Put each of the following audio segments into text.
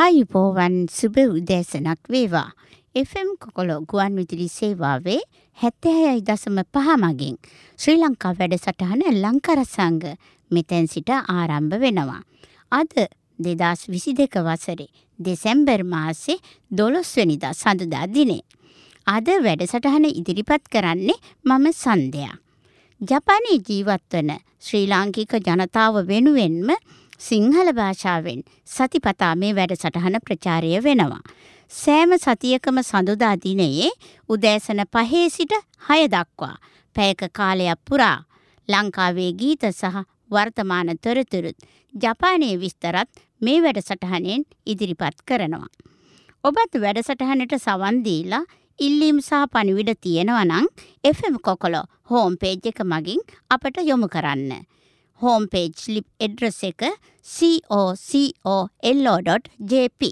ආයුබෝවන් සුබ උදෑසනක් වේවා. FM කොකොලො ගුවන් විදුලි සේවාවේ හැත්තෑයයි දසම පහ මගින් ශ්‍රී ලංකා වැඩසටහන ලංකරසංග මෙතැන් සිට ආරම්භ වෙනවා. අද දෙදස් විසි දෙක වසරේ දෙසැම්බර් මාසේ දොළොස්වනිදා සඳදා දිනේ. අද වැඩසටහන ඉදිරිපත් කරන්නේ මම සන්ධයා. ජපානයේ ජීවත්වන ශ්‍රී ලාංකික ජනතාව වෙනුවෙන්ම සිංහල භාෂාවෙන් සතිපතා මේ වැඩසටහන ප්‍රචාරය වෙනවා. සෑම සතියකම සඳුදා දිනයේ උදෑසන පහේ සිට හය දක්වා පැයක කාලයක් පුරා ලංකාවේ ගීත සහ වර්තමාන තොරතුරුත් ජපානයේ විස්තරත් මේ වැඩසටහනෙන් ඉදිරිපත් කරනවා. ඔබත් වැඩසටහනට සවන් දීලා ඉල්ලීම් සහ පණිවිඩ තියෙනවා නම් FM කොකොලෝ හෝම් පේජ් එක මගින් අපට යොමු කරන්න. හෝම් පේජ් ලිප් එඩ්‍රස් එක cocollo.jp.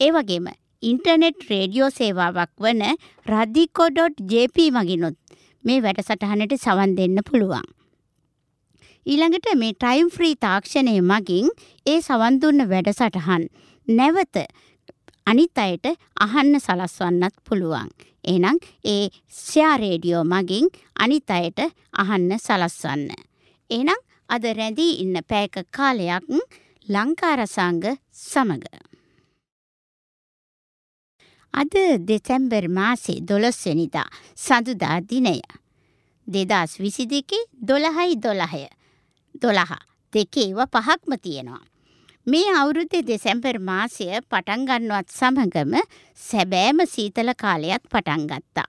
ඒ වගේම ඉන්ටර්නෙට් රේඩියෝ සේවාවක් වන රදිකෝ.jp මගිනුත් මේ වැඩසටහනට සවන් දෙන්න පුළුවන්. ඊළඟට මේ ටයිම් ෆ්‍රී තාක්ෂණය මගින් ඒ සවන් දුන්න වැඩසටහන් නැවත අනිත් අයට අහන්න සලස්වන්නත් පුළුවන්. එහෙනම් ඒ ෂෙයා රේඩියෝ මගින් අනිත් අයට අහන්න සලස්වන්න. එහෙනම් අද රැඳී ඉන්න පැයක කාලයක් ලංකාරසංග සමග. අද දෙසැම්බර් මාසේ දොළොස්වනිදා සඳුදා දිනය. දෙදස් විසි දෙකේ දොළහයි දොළහය. දොළහ දෙකේව පහක්ම තියෙනවා. මේ අවුරුද්දේ දෙසැම්බර් මාසය පටන්ගන්නවත් සමඟම සැබෑම සීතල කාලයක් පටන් ගත්තා.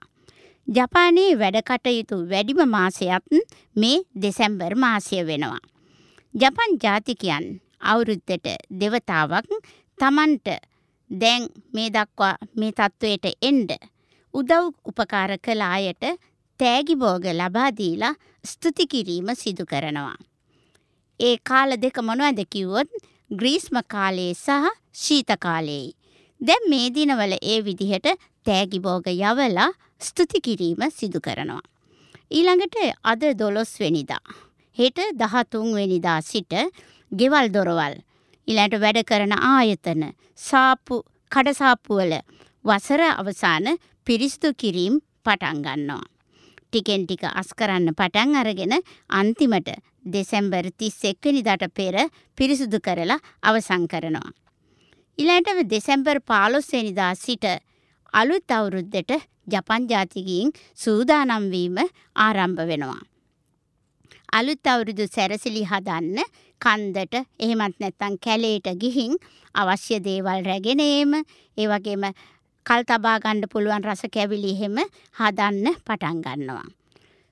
ජපානයේ වැඩකටයුතු වැඩිම මාසයත් මේ දෙසැම්බර් මාසය වෙනවා. ජපන් ජාතිකයන් අවුරුද්දට දෙවතාවක් තමන්ට දැන් මේ දක්වා මේ තත්ත්වයට එන්ඩ උදව් උපකාර කළ අයට තෑගිබෝග ලබාදීලා ස්තුති කිරීම සිදු කරනවා. ඒ කාල දෙක මොනවද කිව්වොත් ග්‍රීස්ම කාලයේ සහ ශීත කාලයේයි. දැන් මේ දිනවල ඒ විදිහට තෑගිබෝග යවලා ස්තුති කිරීම සිදු කරනවා. ඊළඟට අද දොළොස් වෙනිදා. හෙට දහතුන් වෙනිදා සිට ගෙවල් දොරවල්. ඉලට වැඩ කරන ආයතන සාප්පු කඩසාප්පුවල වසර අවසාන පිරිස්තු කිරීම් පටන්ගන්නවා. ටිකෙන් ටික අස් කරන්න පටන් අරගෙන අන්තිමට දෙසැම්බර් තිස් එක්වනිදට පෙර පිරිසුදු කරලා අවසං කරනවා. ඉලටව දෙසැම්බර් පාලොස්වනිදා සිට අලුත් අවුරුද්දට ජපන් ජාතිකයින් සූදානම්වීම ආරම්භ වෙනවා. අලුත් අවුරුදු සැරසිලි හදන්න කන්දට එහෙමත් නැත්තං කැලේට ගිහින් අවශ්‍ය දේවල් රැගෙනේම ඒ වගේම කල් තබා ගණ්ඩ පුළුවන් රස කැවිලි එහෙම හදන්න පටන් ගන්නවා.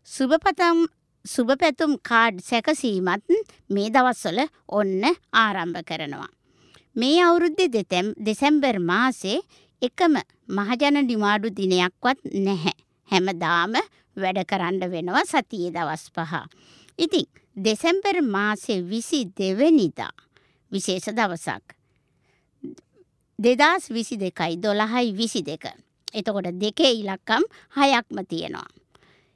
සුභපතම් සුභ පැතුම් කාඩ් සැකසීමත් මේ දවස්වල ඔන්න ආරම්භ කරනවා. මේ අවුරුද්දේ දෙතැම් දෙසැම්බර් මාසේ එකම මහජන නිවාඩු දිනයක්වත් නැහැ. හැමදාම වැඩ කරන්න වෙනවා සතියේ දවස් පහ. ඉතින් දෙසැම්බර් මාසේ විසි දෙවනිදා විශේෂ දවසක්. දෙදස් විසි දෙකයි දොළහයි විසි දෙක. එතකොට දෙකේ ඉලක්කම් හයක්ම තියෙනවා.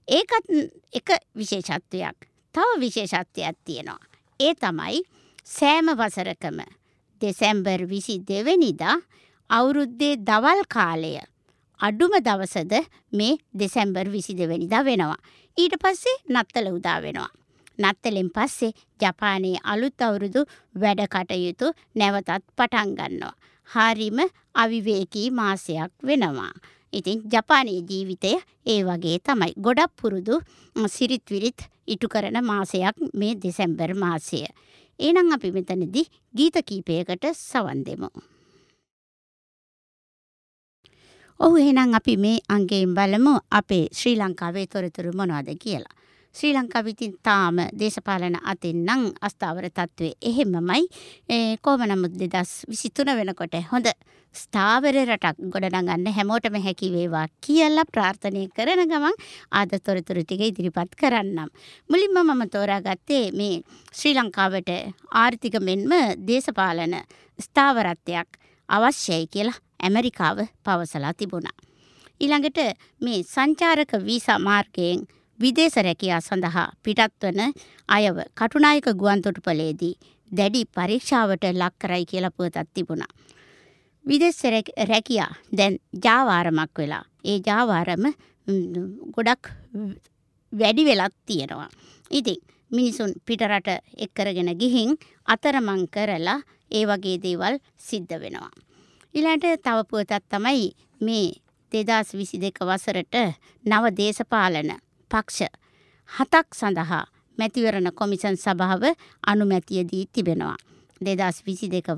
ඒකත් එක විශේෂත්වයක් තව විශේෂත්වයක් තියෙනවා. ඒ තමයි සෑම වසරකම දෙසැම්බර් විසි දෙවනිදා අවුරුද්දේ දවල් කාලය අඩුම දවසද මේ දෙසැම්බර් විසි දෙවැනිදා වෙනවා. ඊට පස්සේ නත්තල උදා වෙනවා. නත්තලෙන් පස්සේ ජපානයේ අලුත් අවුරුදු වැඩ කටයුතු නැවතත් පටන් ගන්නවා. හරිම අවිවේකී මාසයක් වෙනවා. ඉතින් ජපානයේ ජීවිතය ඒ වගේ තමයි. ගොඩක් පුරුදු සිරිත් විරිත් ඉටු කරන මාසයක් මේ දෙසැම්බර් මාසය. ඒනම් අපි මෙතනදී ගීත කීපයකට සවන් දෙමු. ඔහු එහෙනම් අපි මේ අංගයෙන් බලමු අපේ ශ්‍රී ලංකාවේ තොරතුරු මොනවද කියලා. ශ්‍රී ලංකාව ඉතින් තාම දේශපාලන අතින් නම් අස්ථාවර තත්ත්වයේ එහෙමමයි. ඒ කොහොම නමුත් 2023 වෙනකොට හොඳ ස්ථාවර රටක් ගොඩනගන්න හැමෝටම හැකි වේවා කියලා ප්‍රාර්ථනා කරන ගමන් ආද තොරතුරු ටික ඉදිරිපත් කරන්නම්. මුලින්ම මම තෝරාගත්තේ මේ ශ්‍රී ලංකාවට ආර්ථික මෙන්ම දේශපාලන ස්ථාවරත්වයක් අවශ්‍යයි කියලා ඇමරිකාව පවසලා තිබුණා. ඊළඟට මේ සංචාරක වීසා මාර්ගයෙන් විදේශ රැකියා සඳහා පිටත්වන අයව කටුනායක ගුවන්තොටුපලේදී දැඩි පරීක්ෂාවට ලක් කරයි කියලා පුවතක් තිබුණා. විදෙස් රැකියා දැන් ජාවාරමක් වෙලා. ඒ ජාවාරම ගොඩක් වැඩි වෙලත් තියෙනවා. ඉතින් මිනිසුන් පිටරට එක්කරගෙන ගිහින් අතරමං කරලා ඒ වගේ දේවල් සිද්ධ වෙනවා. ඊළඟට තව පුවතක් තමයි මේ දෙදස් විසි දෙක වසරට නව දේශපාලන පක්ෂ හතක් සඳහා මැතිවරණ කොමිසන් සභාව අනුමැතිය දී තිබෙනවා. දෙදස් විසි දෙක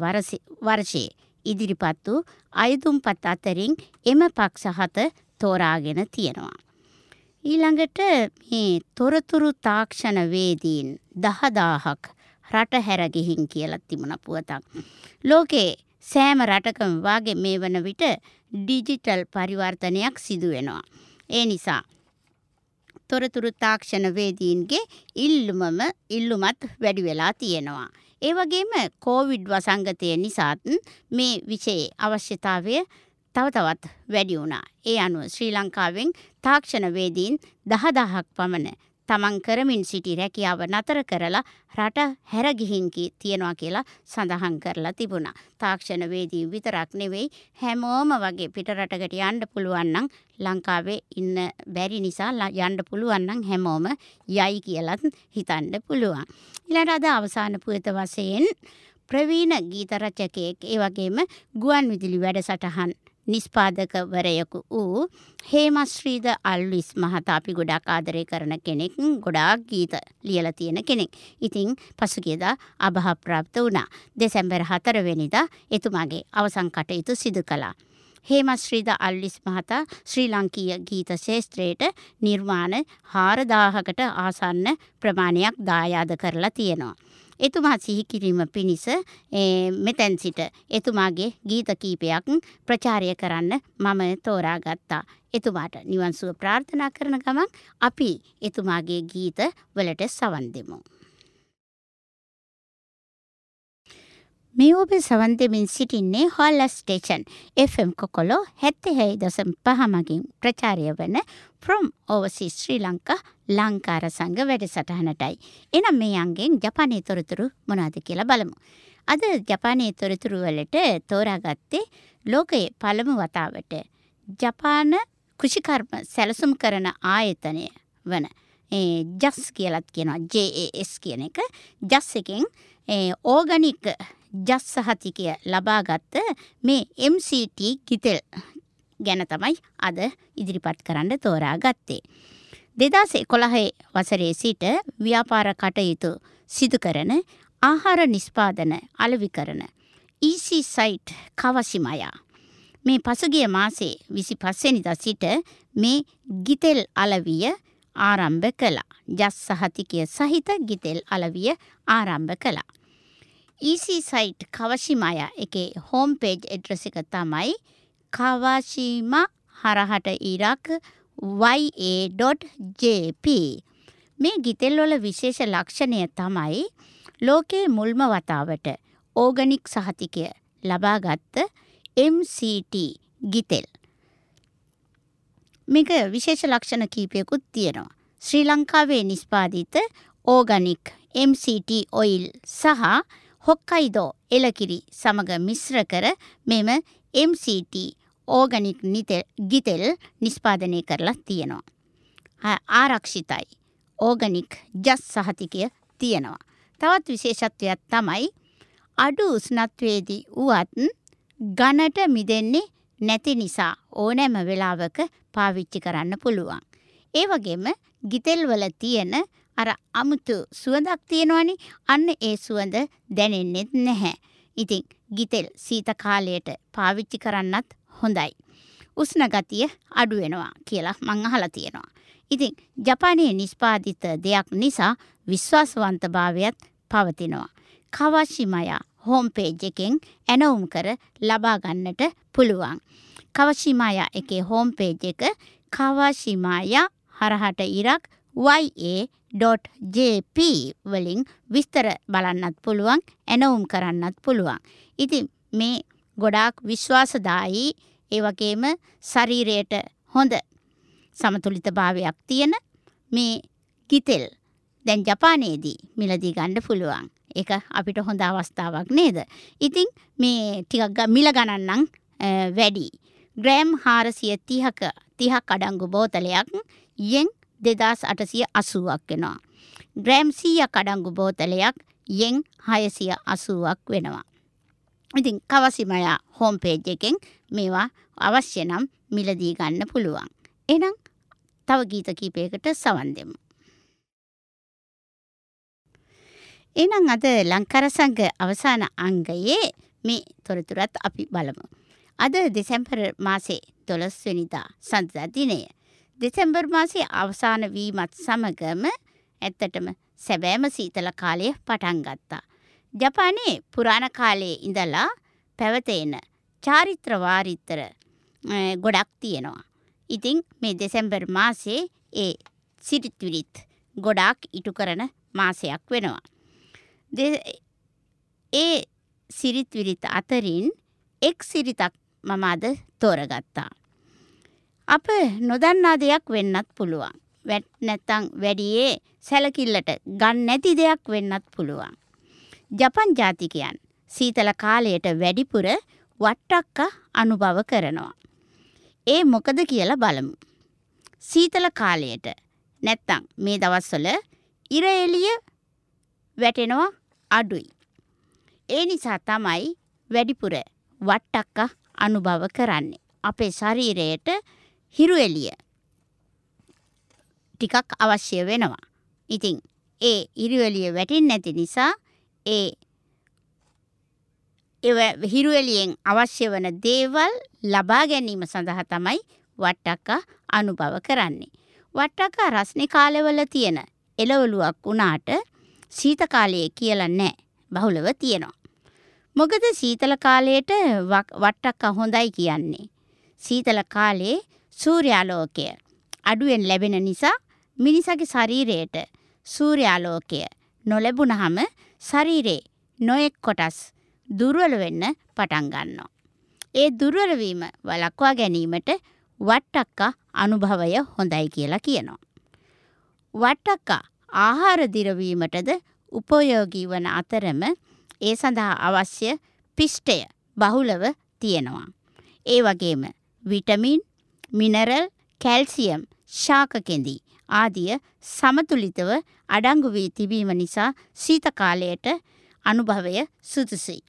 වර්ෂයේ ඉදිරිපත් වූ අයුතුම්පත් අතරින් එම පක්ෂ හත තෝරාගෙන තියෙනවා. ඊළඟට මේ තොරතුරු තාක්ෂණ වේදීන් දහදාහක් රට හැරගිහින් කියලා තිබුණ පුවතක්. ලෝකේ සෑම රටකම වාගේ මේ වන විට ඩිජිටල් පරිවර්තනයක් සිදු වෙනවා. ඒ නිසා තොරතුරු තාක්ෂණ වේදීන්ගේ ඉල්ලුමම ඉල්ලුමත් වැඩි වෙලා තියෙනවා. ඒ වගේම කෝවිඩ් වසංගතය නිසාත් මේ විෂයේ අවශ්‍යතාවය තව තවත් වැඩි වුණා. ඒ අනුව ශ්‍රී ලංකාවෙන් තාක්ෂණ වේදීන් දහදහක් පමණ තමන් කරමින් සිටි රැකියාව නතර කරලා රට හැර ගිහින් තියනවා කියලා සඳහන් කරලා තිබුණා. තාක්ෂණ වේදී විතරක් නෙවෙයි හැමෝම වගේ පිටරටකට යන්න පුළුවන් නම් ලංකාවේ ඉන්න බැරි නිසා යන්න පුළුවන් නම් හැමෝම යයි කියලත් හිතන්න පුළුවන්. ඊළඟට අද අවසාන පුවත වශයෙන් ප්‍රවීණ ගීත රචකයෙක් ඒ වගේම ගුවන් විදුලි වැඩසටහන් නිස්පාදකවරයකු වූ හේමශ්‍රීද අල්විස් මහතා අපි ගොඩක් ආදරය කරන කෙනෙක් ගොඩාක් ගීත ලියලා තියෙන කෙනෙක්. ඉතින් පසුගියදා අභාප්‍රාප්ත වුණා. දෙසැම්බර් 4 වෙනිදා එතුමාගේ අවසන් කටයුතු සිදු කළා. හේමශ්‍රීද අල්විස් මහතා ශ්‍රී ලංකීය ගීත ශේෂ්ත්‍රයට නිර්මාණ 4000කට ආසන්න ප්‍රමාණයක් දායාද කරලා තියෙනවා. එතුමා සිහි කිරීම පිණිස මෙතැන් සිට එතුමාගේ ගීත කීපයක් ප්‍රචාරය කරන්න මම තෝරාගත්තා. එතුමාට නිවන් සුව ප්‍රාර්ථනා කරන ගමන් අපි එතුමාගේ ගීත වලට සවන් දෙමු. මේ ඔබ සවන් දෙමින් සිටින්නේ හොල්ල ස්ටේෂන් FM කොකොලෝ හැත්තහැයි දසම් පහමගින් ප්‍රචාරය වන from overseas ශ්‍රී ලංකා ලංකාර සංග වැඩසටහනටයි. එනම් මේ අන්ගෙන් ජපානයේ තොරතුරු මොනවද කියලා බලමු. අද ජපානයේ තොරතුරු වලට තෝරාගත්තේ ලෝකයේ පළමු වතාවට ජපාන කෘෂිකර්ම සැලසුම් කරන ආයතනය වන ජස් කියලත් කියනවා JAS කියන එක ජස් එකෙන් ඕගනික් ජස් සහතිකය ලබාගත්ත මේ MCT ගිතෙල් ගැන තමයි අද ඉදිරිපත් කරන්න තෝරා ගත්තේ. දෙදස් එකොළහේ වසරේ සිට ව්‍යාපාර කටයුතු සිදු කරන ආහාර නිස්පාදන අලවි කරන EC සයිට් කවසිමයා. මේ පසුගිය මාසේ විසි පස්සෙනිද සිට මේ ගිතෙල් අලවිය ආරම්භ කළා. ජස් සහතිකය සහිත ගිතෙල් අලවිය ආරම්භ කළා. EC සයිට් කවශිමය එකේ හෝම් පේජ් එඩ්‍රස එක තමයි කවාශීම හරහට ඉරක් ya.jp මේ ගිතෙල්වල විශේෂ ලක්ෂණය තමයි ලෝකයේ මුල්ම වතාවට ඕගනික් සහතිකය ලබාගත්ත MCT ගිතෙල්. මේක විශේෂ ලක්ෂණ කීපයකුත් තියෙනවා. ශ්‍රී ලංකාවේ නිස්පාදිත ඕගනික් MCT ඔයිල් සහ හොක්කයිදෝ එලකිරි සමග මිශ්‍ර කර මෙම MCT ඕගනික් ගිතෙල් නිස්පාදනය කරලා තියෙනවා. ආරක්ෂිතයි. ඕගනික් ජස් සහතිකය තියෙනවා. තවත් විශේෂත්වයක් තමයි අඩු උස්නත්වේදී වුවත් ගණට මිදෙන්නේ නැති නිසා ඕනෑම වෙලාවක පාවිච්චි කරන්න පුළුවන්. ඒ වගේම ගිතෙල්වල තියෙන අර අමුතු සුවඳක් තියෙනවනේ අන්න ඒ සුවඳ දැනෙන්නෙත් නැහැ. ඉතින් ගිතෙල් සීත කාලයට පාවිච්චි කරන්නත් හොඳයි. උෂ්ණ ගතිය අඩු වෙනවා කියලා මං අහලා තියෙනවා. ඉතින් ජපානයේ නිෂ්පාදිත දෙයක් නිසා විශ්වාසවන්තභාවයත් පවතිනවා. කවශිමයා හෝම් පේජ් එකෙන් ඇනවුම් කර ලබා ගන්නට පුළුවන්. කවශිමයා එකේ හෝම් පේජ් එක කවශිමයා හරහට ඉරක් ya.jp වලින් විස්තර බලන්නත් පුළුවන් ඇනවුම් කරන්නත් පුළුවන්. ඉතින් මේ ගොඩාක් විශ්වාසදායී ඒ වගේම ශරීරයට හොඳ සමතුලිත භාවයක් තියෙන මේ ගිතෙල් දැන් ජපානයේදී මිලදී ගන්න පුළුවන්. ඒක අපිට හොඳ අවස්ථාවක් නේද. ඉතින් මේ ටිකක් මිල ගණන්නම් වැඩි. ග්‍රෑම් හාරසිය තිහක තිහක් අඩංගු බෝතලයක් යෙන් දෙදස් අටසිය අසුවක් වෙනවා. ග්‍රෑම් සීය කඩංගු බෝතලයක් යෙන් හයසිය අසුවක් වෙනවා. ඉතින් කවසිමයා හෝම් පේජ් එකෙන් මේවා අවශ්‍ය නම් මිලදී ගන්න පුළුවන්. එනම් තව ගීත කීපයකට සවන් දෙමු. එනම් අද ලංකරසංග අවසාන අංගයේ මේ තොරතුරත් අපි බලමු. අද දෙසැම්පර් මාසේ දොළොස්වනිදා සඳදා දිනය. දෙසැම්බර් මාසේ අවසාන වීමත් සමගම ඇත්තටම සැබෑම සීතල කාලය පටන් ගත්තා. ජපානයේ පුරාණ කාලයේ ඉඳලා පැවතෙන චාරිත්‍ර වාරිත්‍ර ගොඩක් තියෙනවා. ඉතින් මේ දෙසැම්බර් මාසේ ඒ සිරිත්විරිත් ගොඩාක් ඉටු කරන මාසයක් වෙනවා. ඒ සිරිත්විරිත් අතරින් එක් සිරිතක් මම අද තෝරගත්තා. අප නොදන්නා දෙයක් වෙන්නත් පුළුවන්. වැට් නැත්තං වැඩියේ සැලකිල්ලට ගන්න නැති දෙයක් වෙන්නත් පුළුවන්. ජපන් ජාතිකයන් සීතල කාලයට වැඩිපුර වට්ටක්ක අනුභව කරනවා. ඒ මොකද කියලා බලමු. සීතල කාලයට නැත්තං මේ දවස්වල ඉර එළිය වැටෙනවා අඩුයි. ඒ නිසා තමයි වැඩිපුර වට්ටක්ක අනුභව කරන්නේ. අපේ ශරීරයට හිරු එළිය ටිකක් අවශ්‍ය වෙනවා. ඉතින් ඒ හිරු එළිය වැටෙන්නේ නැති නිසා ඒ හිරු එළියෙන් අවශ්‍ය වන දේවල් ලබා ගැනීම සඳහා තමයි වට්ටක්ක අනුභව කරන්නේ. වට්ටක්ක රස්නේ කාලවල තියෙන එළවලුවක් වුණාට සීත කාලයේ කියලා නැහැ. බහුලව තියෙනවා. මොකද සීතල කාලයට වට්ටක්ක හොඳයි කියන්නේ. සීතල කාලේ සූර්යාලෝකය අඩුවෙන් ලැබෙන නිසා මිනිසගේ ශරීරයට සූර්යාලෝකය නොලැබුණහම ශරීරේ නොයෙක් කොටස් දුර්වල වෙන්න පටන් ගන්නවා. ඒ දුර්වල වීම වළක්වා ගැනීමට වට්ටක්කා අනුභවය හොඳයි කියලා කියනවා. වට්ටක්කා ආහාර දිරවීමටද උපයෝගී වන අතරම ඒ සඳහා අවශ්‍ය පිෂ්ටය බහුලව තියෙනවා. ඒ වගේම විටමින්, මිනරල්, කැල්සියම්, ශාකකෙඳි ආදිය සමතුලිතව අඩංගු වී තිබීම නිසා සීත කාලයට අනුභවය සුදුසුයි.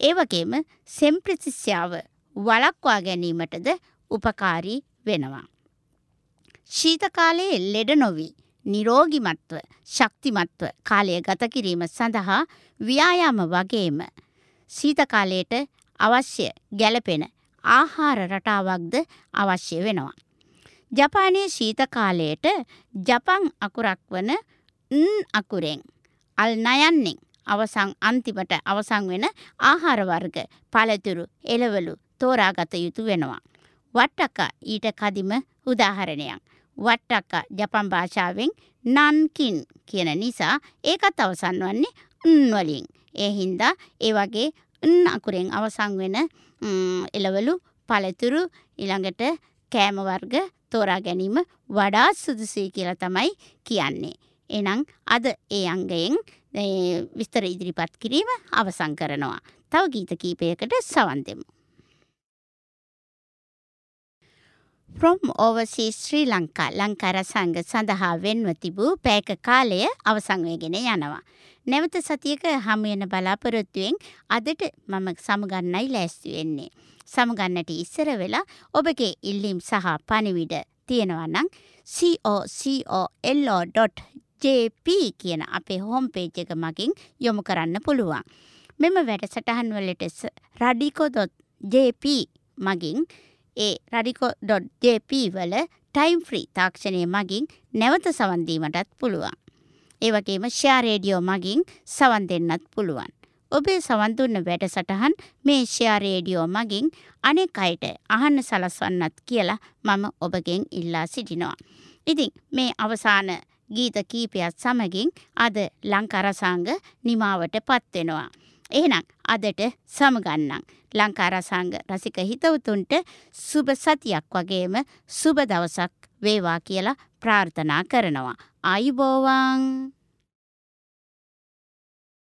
ඒ වගේම සෙම්ප්‍රතිස්යාව වළක්වා ගැනීමටද උපකාරී වෙනවා. ශීත කාලයේ ලෙඩ නොවි නිරෝගිමත්ව ශක්තිමත්ව කාලය ගත කිරීම සඳහා ව්‍යායාම වගේම සීත කාලයට අවශ්‍ය ගැළපෙන ආහාර රටාවක්ද අවශ්‍ය වෙනවා. ජපානයේ ශීත කාලයට ජපන් අකුරක් වන න් අකුරෙන් අල් නයන්නෙන් අවසන් අන්තිමට අවසන් වෙන ආහාර වර්ග පළතුරු එළවලු තෝරාගත යුතු වෙනවා. වට්ටක ඊට කදිම උදාහරණයක්. වට්ටක්ක ජපන් භාෂාවෙන් නන්කින් කියන නිසා ඒකත් අවසන් වන්නේ න් වලින්. ඒ හින්දා ඒ වගේ න් අකුරෙන් අවසන් වෙන එළවලු පළතුරු ඊළඟට කෑම වර්ග තෝරා ගැනීම වඩා සුදුසුයි කියලා තමයි කියන්නේ. එහෙනම් අද ඒ අංගයෙන් විස්තර ඉදිරිපත් කිරීම අවසන් කරනවා. තව ගීත කීපයකට සවන් දෙමු. From Overseas ශ්‍රී ලංකා ලංකාර සංග සඳහා වෙන්ව තිබූ පෑක කාලය අවසන් වෙගෙන යනවා. නැවත සතියක හමු වෙන බලාපොරොත්තුවෙන් අදට මම සමුගන්නයි ලෑස්ති වෙන්නේ. සමුගන්නට ඉස්සර වෙලා ඔබගේ ඉල්ලීම් සහ පණිවිඩ තියෙනවා නම් co.lo.jp කියන අපේ හෝම් පේජ් එක මගින් යොමු කරන්න පුළුවන්. මෙම වැඩසටහන් වලට radiko.jp මගින් ඒ රඩිකෝ.ජප වල ටයිම් ෆ්‍රී තාක්ෂණය මගින් නැවත සවන් දීමටත් පුළුවන්. ඒ වගේම ෂෙයා රේඩියෝ මගින් සවන් දෙන්නත් පුළුවන්. ඔබේ සවන් දුන්න වැඩසටහන් මේ ෂෙයා රේඩියෝ මගින් අනෙක් අයට අහන්න සලස්වන්නත් කියලා මම ඔබගෙන් ඉල්ලා සිටිනවා. ඉතින් මේ අවසාන ගීත කීපයක් සමගින් අද ලංකරසංග නිමාවට පත්වෙනවා. එහෙනම් අදට සමගන්නම්. ලංකාරසංග රසික හිතවතුන්ට සුබ සතියක් වගේම සුබ දවසක් වේවා කියලා ප්‍රාර්ථනා කරනවා. ආයුබෝවන්!